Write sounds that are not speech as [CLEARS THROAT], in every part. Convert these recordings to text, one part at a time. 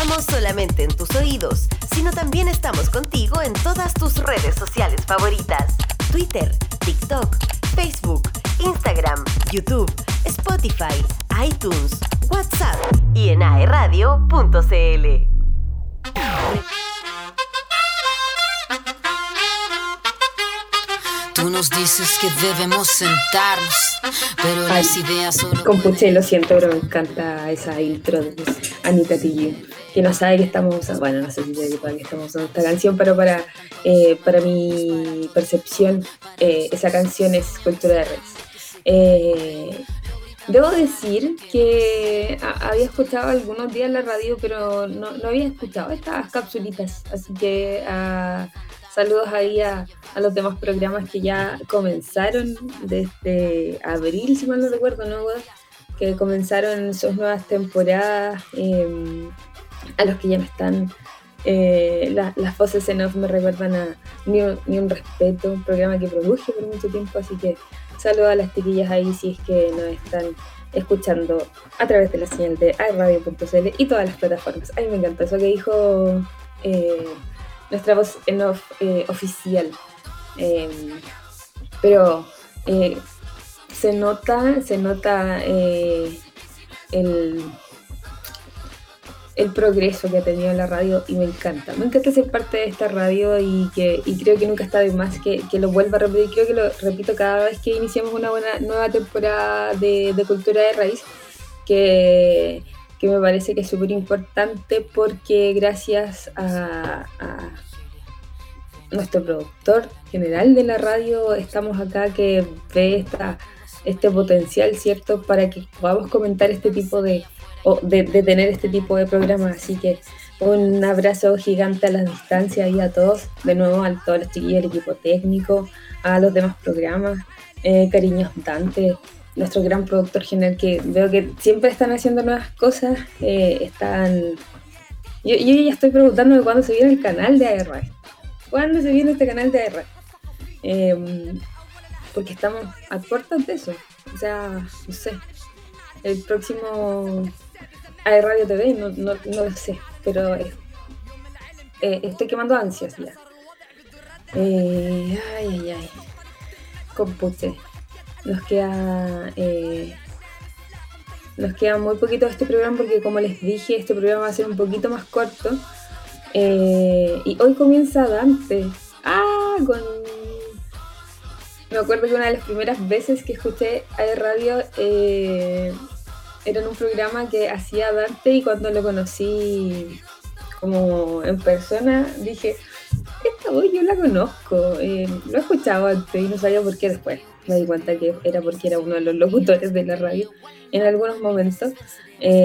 estamos solamente en tus oídos, sino también estamos contigo en todas tus redes sociales favoritas. Twitter, TikTok, Facebook, Instagram, YouTube, Spotify, iTunes, WhatsApp y en aeradio.cl. Tú nos dices que debemos sentarnos, pero las ideas solo. Compuche, lo siento, pero me encanta esa intro de Anita Tilly, que no sabe que estamos usando, bueno, no sé si sabe que estamos usando esta canción, pero para, eh, para mi percepción, eh, esa canción es cultura de redes. Eh, debo decir que había escuchado algunos días la radio, pero no, no había escuchado estas capsulitas, así que. Uh, Saludos ahí a, los demás programas que ya comenzaron desde abril, si mal no recuerdo, ¿no? Que comenzaron sus nuevas temporadas, em, a los que ya no están. Eh, las voces en off me recuerdan a Ni un, Respeto, un programa que produje por mucho tiempo, así que saludos a las chiquillas ahí si es que nos están escuchando a través de la señal de iRadio.cl y todas las plataformas. A mí me encantó eso que dijo eh, nuestra voz en eh, oficial. Em, pero eh, se nota, se nota el, el progreso que ha tenido la radio y me encanta. Me encanta ser parte de esta radio y, que, creo que nunca está de más que, lo vuelva a repetir. Creo que lo repito cada vez que iniciamos una buena nueva temporada de, cultura de raíz. Que, que me parece que es súper importante porque gracias a, nuestro productor general de la radio estamos acá que ve esta, este potencial, ¿cierto? Para que podamos comentar este tipo de, de, tener este tipo de programas. Así que un abrazo gigante a la distancia y a todos, de nuevo a todos los chiquillos del equipo técnico, a los demás programas, eh, cariños Dante, nuestro gran productor general que veo que siempre están haciendo nuevas cosas, eh, están... Yo, yo, ya estoy preguntándome cuándo se viene el canal de AR. ¿Cuándo se viene este canal de AR? Em, porque estamos a puertas de eso. O sea, no sé. El próximo AR Radio TV, no, no, lo sé, pero eh, estoy quemando ansias ya. Eh, ay, ay, ay. Compute. Nos queda. Eh, nos queda muy poquito de este programa porque, como les dije, este programa va a ser un poquito más corto. Eh, y hoy comienza Dante. Ah, con. Me acuerdo que una de las primeras veces que escuché a radio eh, era en un programa que hacía Dante y cuando lo conocí como en persona dije, esta voz yo la conozco, eh, lo he escuchado antes y no sabía por qué después. Me di cuenta que era porque era uno de los locutores de la radio en algunos momentos.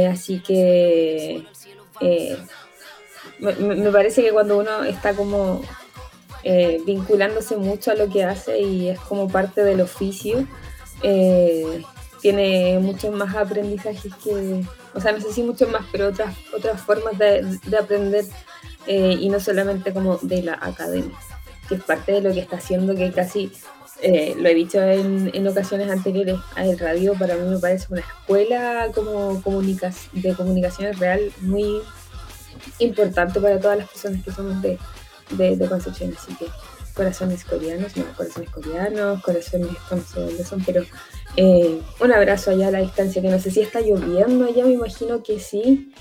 así que me, parece que cuando uno está como eh, vinculándose mucho a lo que hace y es como parte del oficio, eh, tiene muchos más aprendizajes que, o sea, no sé si muchos más, pero otras, otras formas de, aprender eh, y no solamente como de la academia, que es parte de lo que está haciendo que casi, lo he dicho en, en ocasiones anteriores, el radio para mí me parece una escuela como de comunicaciones real muy importante para todas las personas que somos de, de, Concepción. Así que corazones coreanos, no, corazones coreanos, corazones, no sé dónde son, pero eh, un abrazo allá a la distancia, que no sé si está lloviendo allá, me imagino que sí,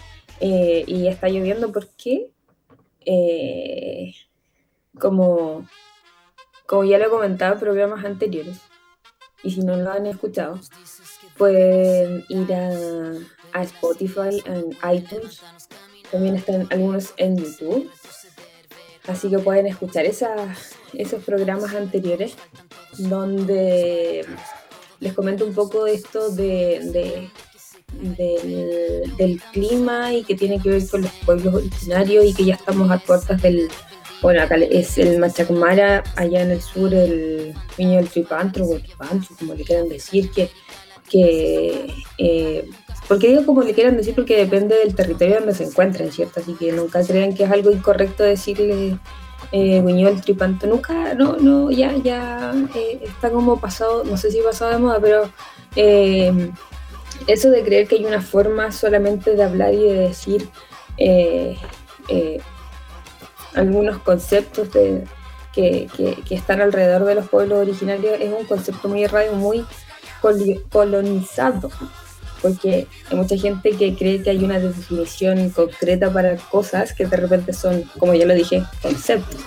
eh, y está lloviendo porque, eh, como, como ya lo he comentado en programas anteriores, y si no lo han escuchado, pueden ir a, a Spotify, en iTunes, también están algunos en YouTube. Así que pueden escuchar esos programas anteriores donde les comento un poco de esto de, del, clima y que tiene que ver con los pueblos originarios y que ya estamos a puertas del, bueno, acá es el Machacumara, allá en el sur el Viño del Tripantro, o Tripantro, como le quieran decir, que, que eh, porque digo como le quieran decir, porque depende del territorio donde se encuentren, ¿cierto? Así que nunca crean que es algo incorrecto decirle eh, Buñuel Tripanto. Nunca, no, no, ya, ya eh, está como pasado, no sé si pasado de moda, pero eh, eso de creer que hay una forma solamente de hablar y de decir eh, algunos conceptos que, están alrededor de los pueblos originarios, es un concepto muy errado, muy colonizado, porque hay mucha gente que cree que hay una definición concreta para cosas que de repente son, como ya lo dije, conceptos,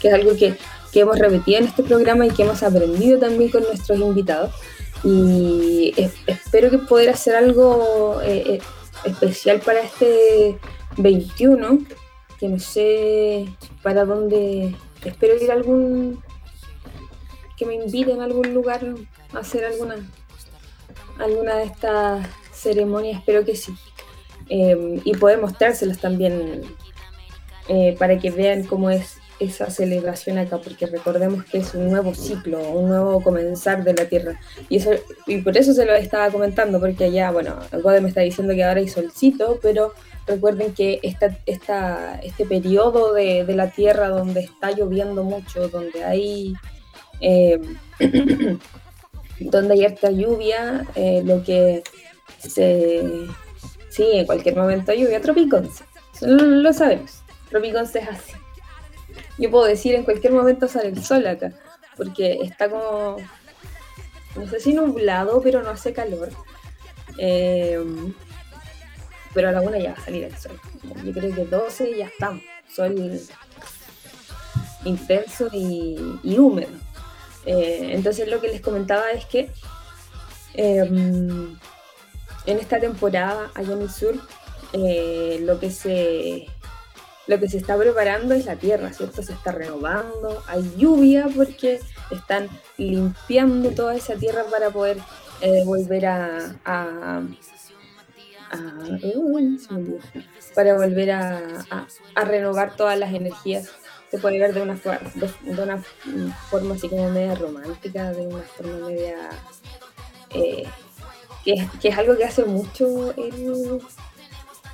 que es algo que, hemos repetido en este programa y que hemos aprendido también con nuestros invitados. Y espero que poder hacer algo eh, eh, especial para este 21, que no sé para dónde, espero ir a algún, que me inviten a algún lugar a hacer alguna alguna de estas ceremonias, espero que sí. Em, y poder mostrárselas también eh, para que vean cómo es esa celebración acá, porque recordemos que es un nuevo ciclo, un nuevo comenzar de la Tierra. Y, eso, y por eso se lo estaba comentando, porque allá, bueno, Gode me está diciendo que ahora hay solcito, pero recuerden que esta, esta, este periodo de, de, la Tierra donde está lloviendo mucho, donde hay... Eh, [CLEARS THROAT] donde hay harta lluvia, eh, lo que se... Sí, en cualquier momento lluvia, Tropiconce. Lo, sabemos. Tropiconce es así. Yo puedo decir en cualquier momento sale el sol acá, porque está como, no sé si nublado, pero no hace calor. Eh, pero a la una ya va a salir el sol. Yo creo que 12 ya estamos. Sol intenso y húmedo. Eh, entonces lo que les comentaba es que em, en esta temporada allá en el sur eh, lo que se lo que se está preparando es la tierra, ¿cierto? Se está renovando, hay lluvia porque están limpiando toda esa tierra para poder eh, volver a, para volver a, renovar todas las energías se puede ver de una, de, una forma así como media romántica, de una forma media... Eh, que, es algo que hace mucho el,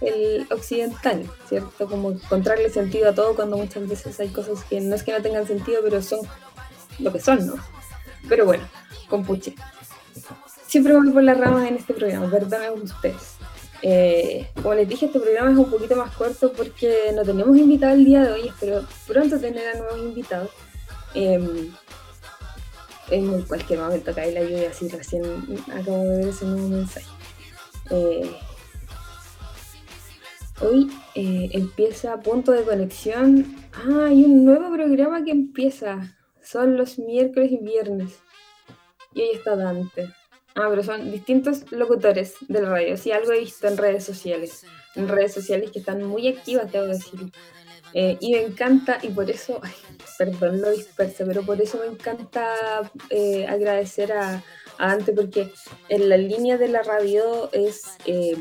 el occidental, ¿cierto? Como encontrarle sentido a todo cuando muchas veces hay cosas que no es que no tengan sentido, pero son lo que son, ¿no? Pero bueno, con puche. Siempre voy por las ramas en este programa, perdónenme ustedes. Eh, como les dije, este programa es un poquito más corto porque no tenemos invitado el día de hoy, espero pronto tener a nuevos invitados. En cualquier momento cae la lluvia, así recién acabo de ver ese nuevo mensaje. Eh, hoy eh, empieza Punto de Conexión. Ah, hay un nuevo programa que empieza. Son los miércoles y viernes. Y hoy está Dante. Ah, pero son distintos locutores del radio. Sí, algo he visto en redes sociales. En redes sociales que están muy activas, tengo que decir. Eh, y me encanta, y por eso, perdón lo disperso, pero por eso me encanta eh, agradecer a, a, Ante, porque en la línea de la radio es eh,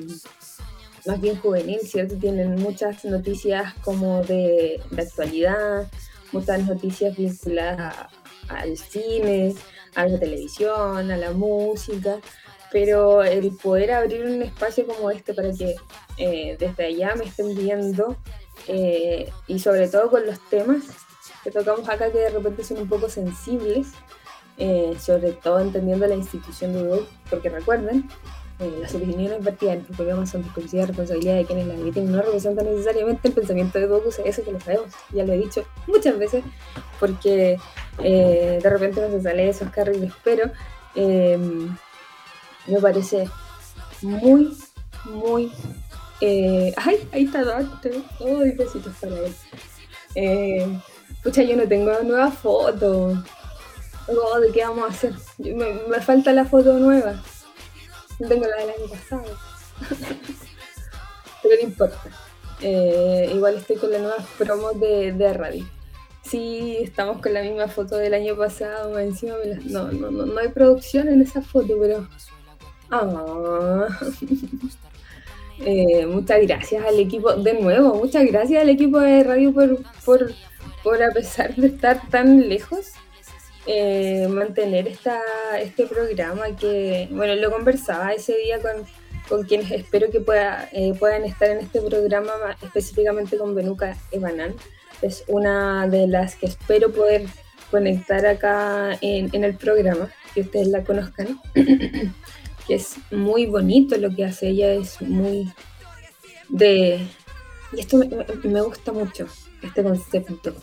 más bien juvenil, ¿cierto? Tienen muchas noticias como de, de actualidad, muchas noticias vinculadas al cine, a la televisión, a la música, pero el poder abrir un espacio como este para que eh, desde allá me estén viendo eh, y sobre todo con los temas que tocamos acá que de repente son un poco sensibles, eh, sobre todo entendiendo la institución de Google, porque recuerden, las opiniones vertidas en el programa son exclusiva responsabilidad de quienes las emiten no representan necesariamente el pensamiento de Docus, eso que lo sabemos, ya lo he dicho muchas veces, porque eh, de repente no se sale esos carriles, pero em, me parece muy, muy... Eh, ¡Ay! Ahí está Dante. ¡Ay, besitos para él! Eh, pucha, yo no tengo nueva foto. Oh, ¿De qué vamos a hacer? Me, falta la foto nueva. No tengo la del año pasado. [LAUGHS] pero no importa. igual estoy con la nueva promo de, de radio. Sí, estamos con la misma foto del año pasado, encima no, no, no, no hay producción en esa foto, pero... Ah. [LAUGHS] Eh, muchas gracias al equipo, de nuevo, muchas gracias al equipo de radio por, por, por a pesar de estar tan lejos, eh, mantener esta, este programa que, bueno, lo conversaba ese día con, con quienes espero que pueda, eh, puedan estar en este programa, específicamente con Benuca Ebanán es una de las que espero poder conectar acá en, el programa, que ustedes la conozcan, [CLEARS THROAT] que es muy bonito lo que hace ella, es muy de, y esto me, gusta mucho, este concepto,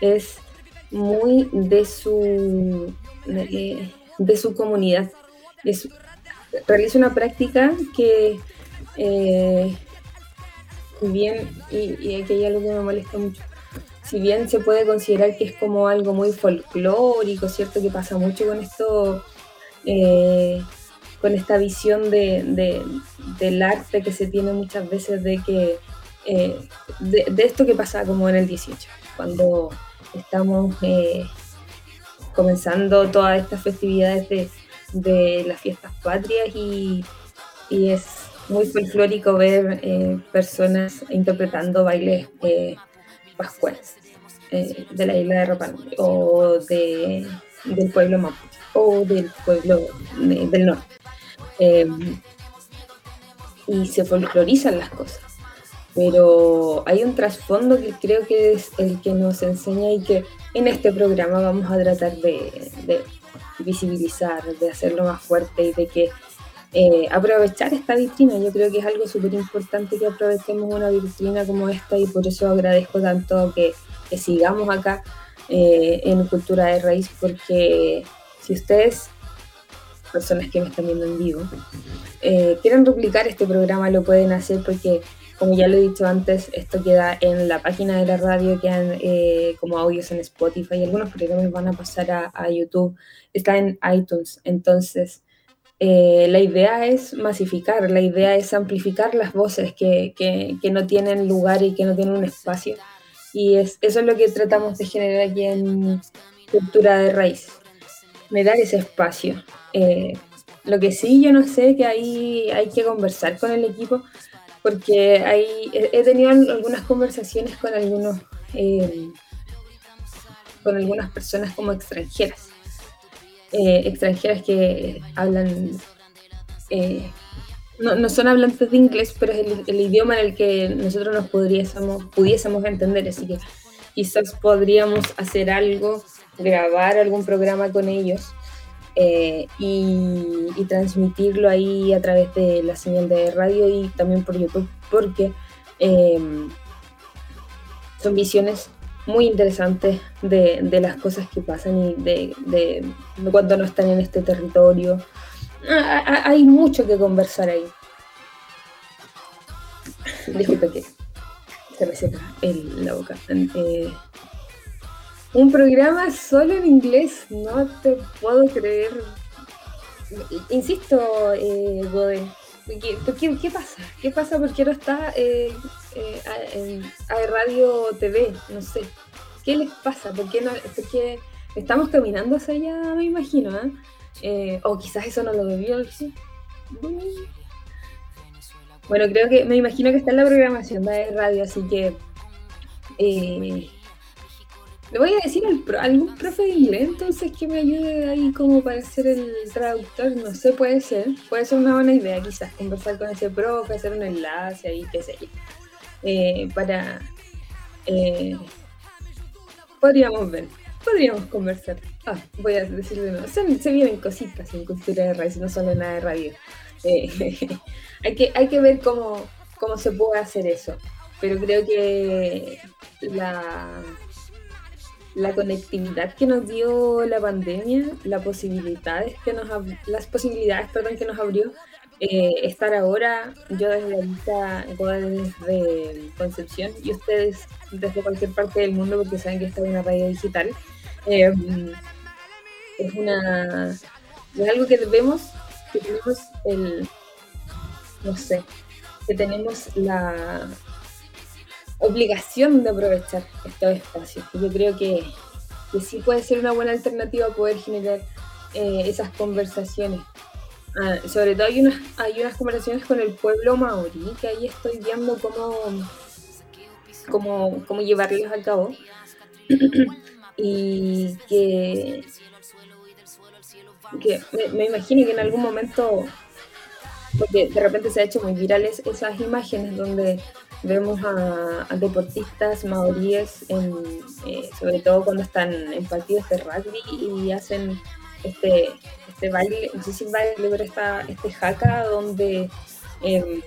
es muy de su, de, su comunidad. Es, realiza una práctica que, eh, bien, y, aquí hay algo que me molesta mucho, si bien se puede considerar que es como algo muy folclórico, ¿cierto? Que pasa mucho con esto, eh, con esta visión de, del arte que se tiene muchas veces de que, eh, de, esto que pasa como en el 18, cuando estamos eh, comenzando todas estas festividades de, las fiestas patrias y, es muy folclórico ver personas interpretando bailes pascuales eh, de la isla de Rapán o de, del pueblo Mapuche o del pueblo del norte. Em, y se folclorizan las cosas. Pero hay un trasfondo que creo que es el que nos enseña y que en este programa vamos a tratar de visibilizar, de hacerlo más fuerte y de que eh, aprovechar esta vitrina. Yo creo que es algo súper importante que aprovechemos una vitrina como esta y por eso agradezco tanto que, sigamos acá eh, en Cultura de Raíz, porque si ustedes, personas que me están viendo en vivo, eh, quieren duplicar este programa, lo pueden hacer porque como ya lo he dicho antes, esto queda en la página de la radio, quedan como audios en Spotify y algunos programas van a pasar a, a YouTube, está en iTunes, entonces eh, la idea es masificar, la idea es amplificar las voces que, no tienen lugar y que no tienen un espacio. Y es, eso es lo que tratamos de generar aquí en Cultura de Raíz, de dar ese espacio. Eh, lo que sí, yo no sé, que ahí hay que conversar con el equipo, porque hay, he tenido algunas conversaciones con algunos, eh, con algunas personas como extranjeras eh, extranjeras que hablan, eh, no, son hablantes de inglés, pero es el, idioma en el que nosotros nos podríamos, pudiésemos entender, así que quizás podríamos hacer algo, grabar algún programa con ellos eh, y, y, transmitirlo ahí a través de la señal de radio y también por YouTube, porque son visiones muy interesante de, las cosas que pasan y de, de, cuando no están en este territorio. Ah, hay mucho que conversar ahí. Disculpe que se me seca en la boca. Eh, un programa solo en inglés, no te puedo creer. Insisto, eh, Bode, ¿qué, ¿qué, pasa? ¿Qué pasa? porque no está eh, eh, en, Radio TV, no sé. ¿Qué les pasa? ¿Por qué no? Porque estamos caminando hacia allá, me imagino, ¿eh? eh o quizás eso no lo debió decir. Bueno, creo que me imagino que está en la programación de radio, así que eh, le voy a decir al algún profe de inglés entonces que me ayude ahí como para ser el traductor, no sé, puede ser, puede ser una buena idea quizás conversar con ese profe, hacer un enlace ahí, qué sé yo. Eh, para... Eh, podríamos ver, podríamos conversar. Ah, voy a decir de nuevo, se, se vienen cositas en cultura de radio, no solo nada de radio. Eh, [LAUGHS] hay, que, hay que ver cómo, cómo se puede hacer eso, pero creo que la, la conectividad que nos dio la pandemia, las posibilidades que nos las posibilidades perdón, que nos abrió, eh, estar ahora, yo desde ahorita, desde Concepción y ustedes desde cualquier parte del mundo porque saben que está en una radio digital. Eh, es una es algo que vemos, que tenemos el, no sé, que tenemos la obligación de aprovechar estos espacios. Yo creo que, que sí puede ser una buena alternativa poder generar eh, esas conversaciones Ah, sobre todo hay unas, hay unas conversaciones con el pueblo maorí, que ahí estoy viendo cómo, cómo, cómo llevarlos a cabo. [CLEARS THROAT] y que, que me, imagino que en algún momento, porque de repente se ha hecho muy virales esas imágenes donde vemos a, deportistas maoríes, en, eh, sobre todo cuando están en partidos de rugby y hacen este, este baile, no sé si baile, pero esta, este jaca donde em,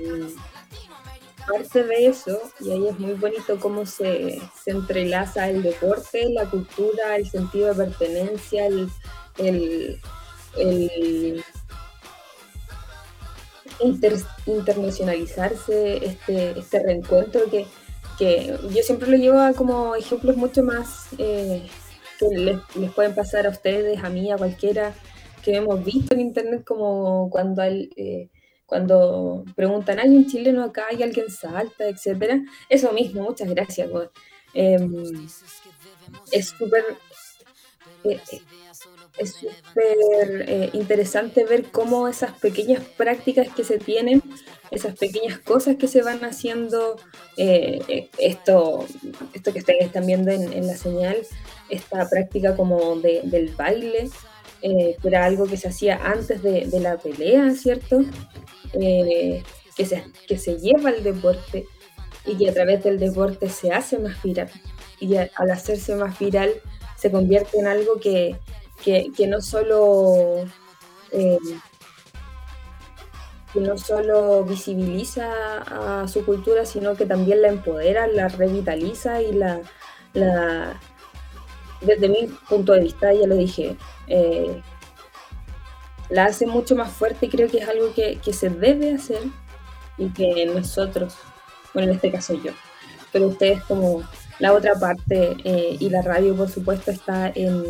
parte de eso, y ahí es muy bonito cómo se, se entrelaza el deporte, la cultura, el sentido de pertenencia, el, el, el internacionalizarse, este, este reencuentro que, que yo siempre lo llevo a como ejemplos mucho más eh, que les, les, pueden pasar a ustedes, a mí, a cualquiera que hemos visto en internet, como cuando hay, eh, cuando preguntan, ¿hay un chileno acá? ¿Hay alguien salta? Etcétera. Eso mismo, muchas gracias. Eh, es súper eh, es súper eh, interesante ver cómo esas pequeñas prácticas que se tienen, esas pequeñas cosas que se van haciendo, eh, eh, esto, esto que ustedes están viendo en, la señal, esta práctica como de, del baile, que era algo que se hacía antes de, de la pelea, ¿cierto? que, se, que se lleva al deporte y que a través del deporte se hace más viral. Y al hacerse más viral se convierte en algo que, que, no solo eh, que no solo visibiliza a su cultura, sino que también la empodera, la revitaliza y la, la desde mi punto de vista, ya lo dije, eh, la hace mucho más fuerte y creo que es algo que, que, se debe hacer y que nosotros, bueno, en este caso yo, pero ustedes como la otra parte eh, y la radio, por supuesto, está en,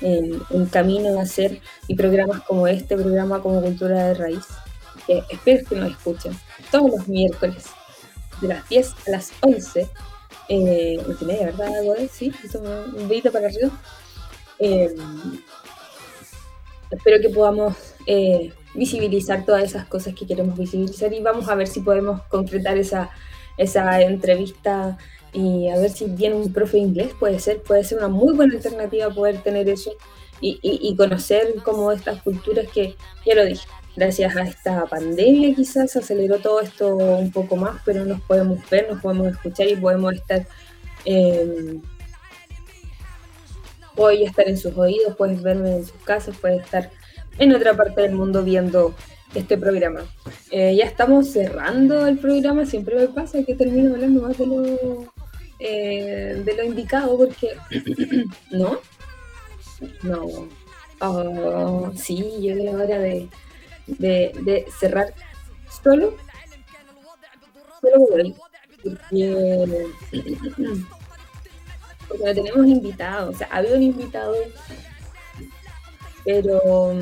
en, camino a hacer y programas como este, programa como Cultura de Raíz. espero que nos escuchen todos los miércoles de las 10 a las 11. Eh, media, ¿verdad? Sí, un videito para arriba. Eh, espero que podamos eh, visibilizar todas esas cosas que queremos visibilizar y vamos a ver si podemos concretar esa, esa entrevista y a ver si viene un profe inglés, puede ser, puede ser una muy buena alternativa poder tener eso y, y, conocer como estas culturas que, ya lo dije, gracias a esta pandemia quizás aceleró todo esto un poco más, pero nos podemos ver, nos podemos escuchar y podemos estar, eh, estar en sus oídos, puedes verme en sus casas, puedes estar en otra parte del mundo viendo este programa. Eh, ya estamos cerrando el programa, siempre me pasa que termino hablando más de lo, eh, de lo indicado porque [CLEARS THROAT] no no. Oh, sí llegó la hora de, de, cerrar solo solo porque, [CLEARS THROAT] porque no tenemos invitados o sea había un invitado pero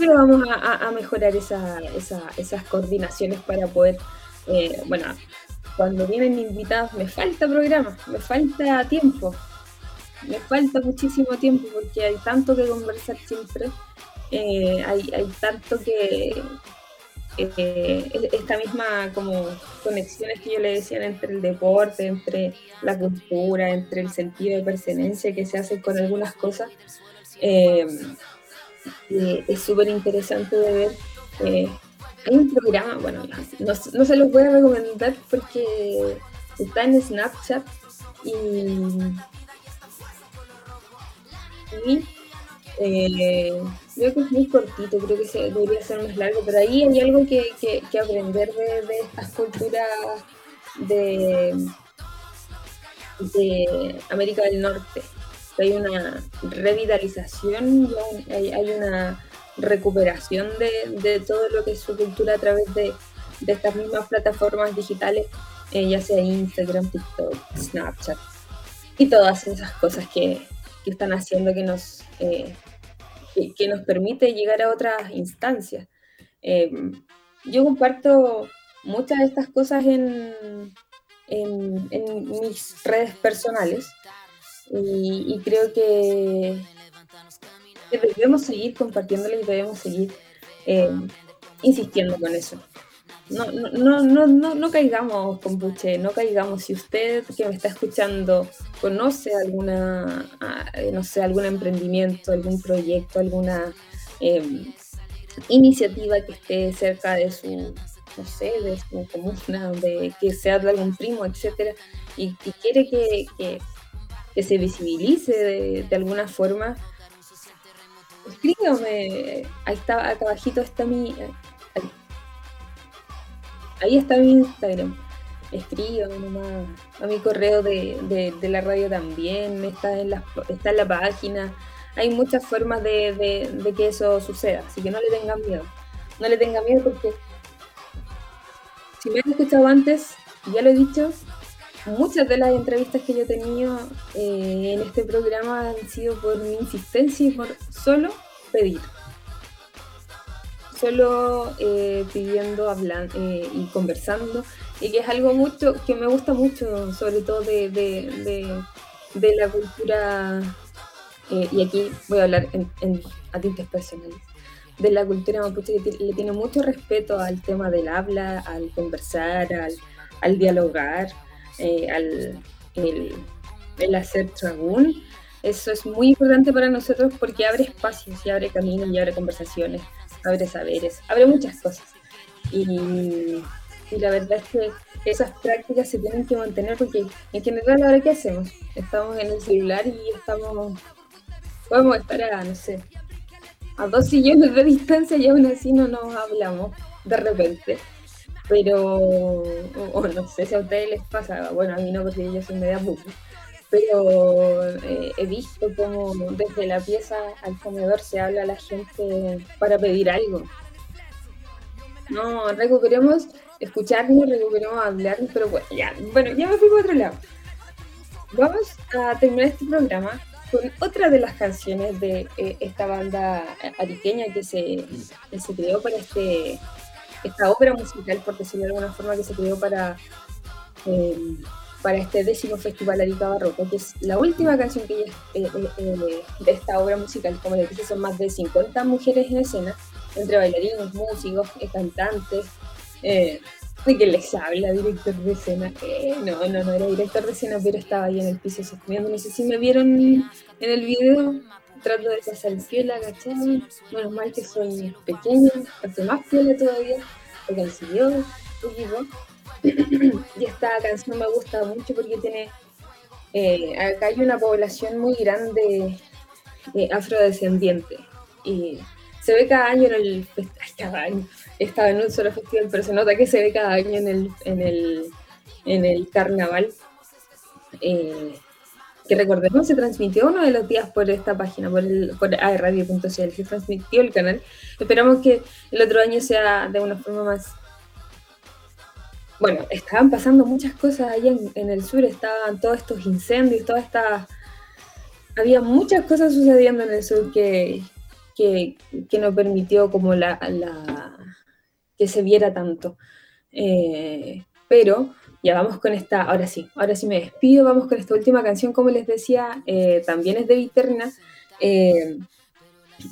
pero vamos a, mejorar esas coordinaciones para poder, eh, bueno, cuando vienen invitados me falta programa, me falta tiempo, me falta muchísimo tiempo porque hay tanto que conversar siempre, eh, hay, hay, tanto que eh, esta misma como conexiones que yo le decía entre el deporte, entre la cultura, entre el sentido de pertenencia que se hace con algunas cosas es súper interesante de ver. Eh, hay un programa, bueno, no, no, se los voy a recomendar porque está en Snapchat y, y eh, creo que es muy cortito, creo que se, debería ser más largo, pero ahí hay algo que, que, aprender de, de, estas culturas de, de América del Norte hay una revitalización, hay, una recuperación de, todo lo que es su cultura a través de, estas mismas plataformas digitales, eh, ya sea Instagram, TikTok, Snapchat y todas esas cosas que, están haciendo que nos, eh, que, nos permite llegar a otras instancias. Eh, yo comparto muchas de estas cosas en, en, en mis redes personales y, creo que, debemos seguir compartiéndolo y debemos seguir eh, insistiendo con eso. No, no, no, no, no caigamos, compuche, no caigamos. Si usted que me está escuchando conoce alguna, ah, no sé, algún emprendimiento, algún proyecto, alguna em, iniciativa que esté cerca de su, no sé, de su comuna, de que sea de algún primo, etcétera, y, quiere que se visibilice de, alguna forma, escríbame. Ahí está, acá abajito está mi. Ahí, está mi Instagram. Escríbame nomás. A mi correo de, la radio también. Está en, la, está en la página. Hay muchas formas de, de que eso suceda. Así que no le tengan miedo. No le tengan miedo porque si me han escuchado antes, ya lo he dicho, muchas de las entrevistas que yo he tenido eh, en este programa han sido por mi insistencia y por solo pedir. Solo eh, pidiendo, hablando eh, y conversando. Y que es algo mucho que me gusta mucho, sobre todo de, de, la cultura. y aquí voy a hablar en, en a tintes personales de la cultura mapuche que le tiene mucho respeto al tema del habla, al conversar, al dialogar. Eh, al el, hacer tragún. Eso es muy importante para nosotros porque abre espacios y abre caminos y abre conversaciones, abre saberes, abre muchas cosas. Y, la verdad es que esas prácticas se tienen que mantener porque en general ahora qué hacemos? Estamos en el celular y estamos, podemos estar a, no sé, a dos sillones de distancia y aún así no nos hablamos de repente pero, o, no sé si a ustedes les pasa, bueno, a mí no, porque yo soy media buque, pero eh, he visto como desde la pieza al comedor se habla a la gente para pedir algo. No, recuperemos escucharnos, recuperemos hablar, pero bueno, ya, bueno, ya me fui por otro lado. Vamos a terminar este programa con otra de las canciones de eh, esta banda ariqueña que se, que se creó para este esta obra musical, por decirlo de alguna forma, que se creó para, eh, para este décimo Festival Arica Barroco, que es la última canción que eh, eh, de esta obra musical. Como les dije, son más de 50 mujeres en escena, entre bailarines, músicos, cantantes. ¿De que les habla? Director de escena. no, no, no era director de escena, pero estaba ahí en el piso sosteniendo. No sé si me vieron en el video trato de pasar piola, ¿cachai? Menos mal que soy pequeña, hace más piola todavía, porque el siguió y esta canción me gusta mucho porque tiene. Eh, acá hay una población muy grande eh, afrodescendiente y se ve cada año en el. Cada año, estaba en un solo festival, pero se nota que se ve cada año en el, en el, en el carnaval. Eh, que recordemos se transmitió uno de los días por esta página, por, el, por aerradio.cl, se transmitió el canal. Esperamos que el otro año sea de una forma más... Bueno, estaban pasando muchas cosas allá en, el sur, estaban todos estos incendios, toda esta... Había muchas cosas sucediendo en el sur que, que, que no permitió como la, la, que se viera tanto. Eh, pero ya vamos con esta, ahora sí, ahora sí me despido, vamos con esta última canción, como les decía, eh, también es de Viterna. Eh,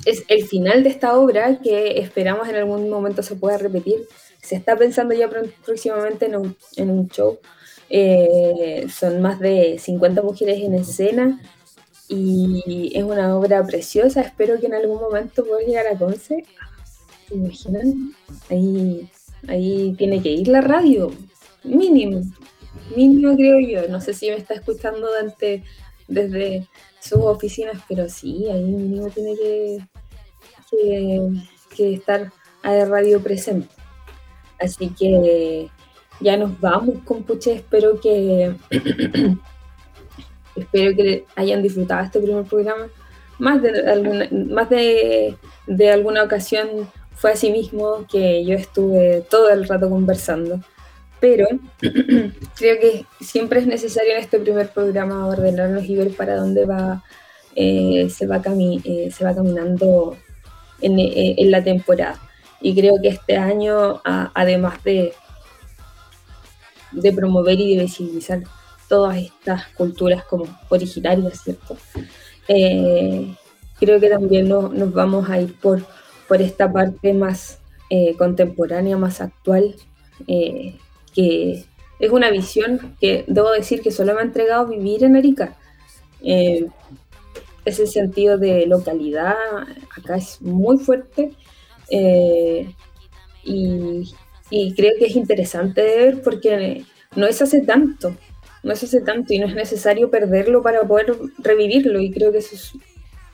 es el final de esta obra que esperamos en algún momento se pueda repetir. Se está pensando ya próximamente en un, en un show. Eh, son más de 50 mujeres en escena y es una obra preciosa. Espero que en algún momento pueda llegar a Conce. ¿Se imaginan? Ahí, ahí tiene que ir la radio mínimo, mínimo creo yo. No sé si me está escuchando Dante desde sus oficinas, pero sí, ahí mínimo tiene que, que, estar a radio presente. Así que ya nos vamos, compuche. Espero que [CLEARS THROAT] espero que hayan disfrutado este primer programa. Más de alguna, más de, de alguna ocasión fue así mismo que yo estuve todo el rato conversando pero [CLEARS THROAT] creo que siempre es necesario en este primer programa ordenarnos y ver para dónde va, eh, se, va eh, se va caminando eh, en, la temporada. Y creo que este año, además de, de promover y de visibilizar todas estas culturas como originarias, ¿cierto? creo que también nos vamos a ir por, por esta parte más contemporánea, más actual, que es una visión que debo decir que solo me ha entregado vivir en Arica. Eh, ese sentido de localidad acá es muy fuerte eh, y, creo que es interesante de ver porque no es hace tanto, no es hace tanto y no es necesario perderlo para poder revivirlo y creo que eso es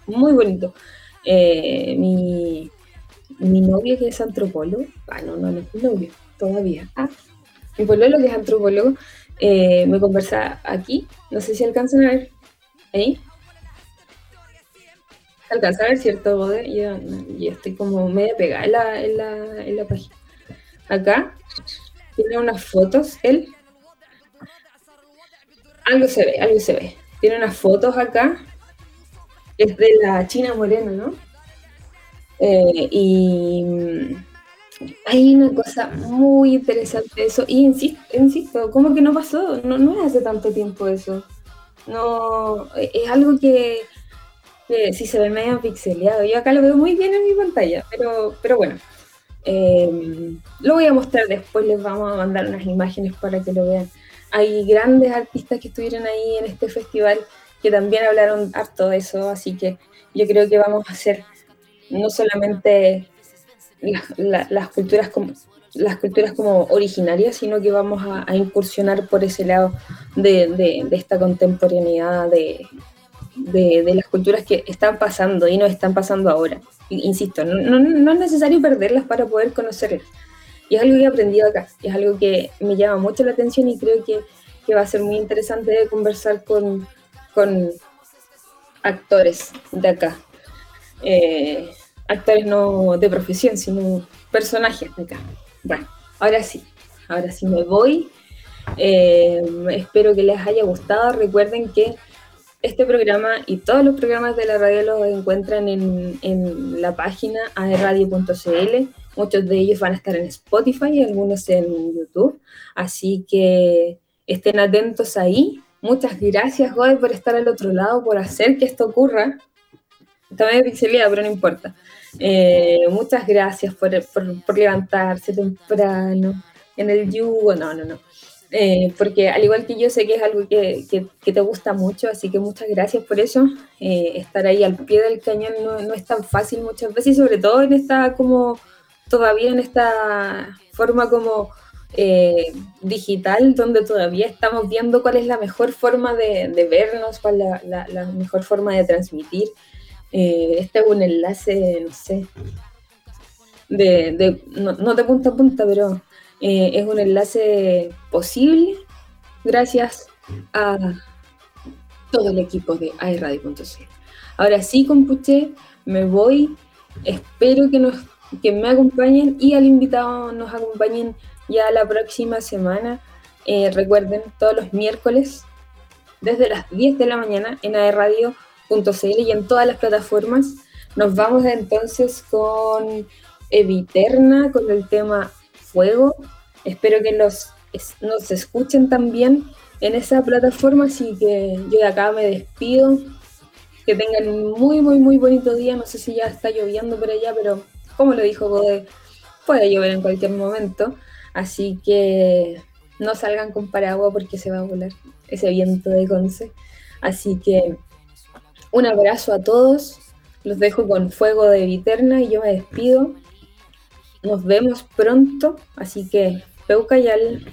muy bonito. Eh, mi, mi novio que es antropólogo, ah, no, no, no es mi novio, todavía. Ah, mi pololo que es antropólogo, eh, me conversa aquí, no sé si alcanzan a ver, ahí. Alcanza a ver, ¿cierto, Yo, yo, estoy como media pegada en la, en la, en la página. Acá tiene unas fotos, él. Algo se ve, algo se ve. Tiene unas fotos acá. Es de la China Morena, ¿no? Eh, y hay una cosa muy interesante de eso. Y insisto, insisto, ¿cómo que no pasó? No, no es hace tanto tiempo eso. No, es algo que, si se ve medio pixeleado. Yo acá lo veo muy bien en mi pantalla, pero, pero bueno. Eh, lo voy a mostrar después, les vamos a mandar unas imágenes para que lo vean. Hay grandes artistas que estuvieron ahí en este festival que también hablaron harto de eso, así que yo creo que vamos a hacer no solamente las culturas como las culturas como originarias, sino que vamos a, incursionar por ese lado de, esta contemporaneidad de, de, las culturas que están pasando y no están pasando ahora. Insisto, no, no, es necesario perderlas para poder conocerlas. Y es algo que he aprendido acá, es algo que me llama mucho la atención y creo que, que va a ser muy interesante conversar con, con actores de acá. Eh, actores no de profesión, sino personajes acá. Bueno, ahora sí, ahora sí me voy. Eh, espero que les haya gustado. Recuerden que este programa y todos los programas de la radio los encuentran en, en la página aerradio.cl. Muchos de ellos van a estar en Spotify y algunos en YouTube. Así que estén atentos ahí. Muchas gracias, por estar al otro lado, por hacer que esto ocurra. Está medio pixelada, pero no importa. Eh, muchas gracias por, por, levantarse temprano en el yugo. No, no, no. Eh, porque al igual que yo sé que es algo que, que, te gusta mucho, así que muchas gracias por eso. Eh, estar ahí al pie del cañón no, no, es tan fácil muchas veces, y sobre todo en esta como, todavía en esta forma como digital donde todavía estamos viendo cuál es la mejor forma de, vernos, cuál es la, mejor forma de transmitir. Eh, este es un enlace, no sé, de, no, de punta a punta, pero eh, es un enlace posible gracias a todo el equipo de iRadio.cl. Ahora sí, compuche, me voy. Espero que, nos, que me acompañen y al invitado nos acompañen ya la próxima semana. Eh, recuerden, todos los miércoles, desde las 10 de la mañana en aerradio.cl y en todas las plataformas. Nos vamos entonces con Eviterna, con el tema Fuego. Espero que los, nos escuchen también en esa plataforma, así que yo de acá me despido. Que tengan un muy, muy, muy bonito día. No sé si ya está lloviendo por allá, pero como lo dijo Gode, puede llover en cualquier momento. Así que no salgan con paraguas porque se va a volar ese viento de Conce. Así que un abrazo a todos. Los dejo con fuego de Viterna y yo me despido. Nos vemos pronto. Así que, Peucayal.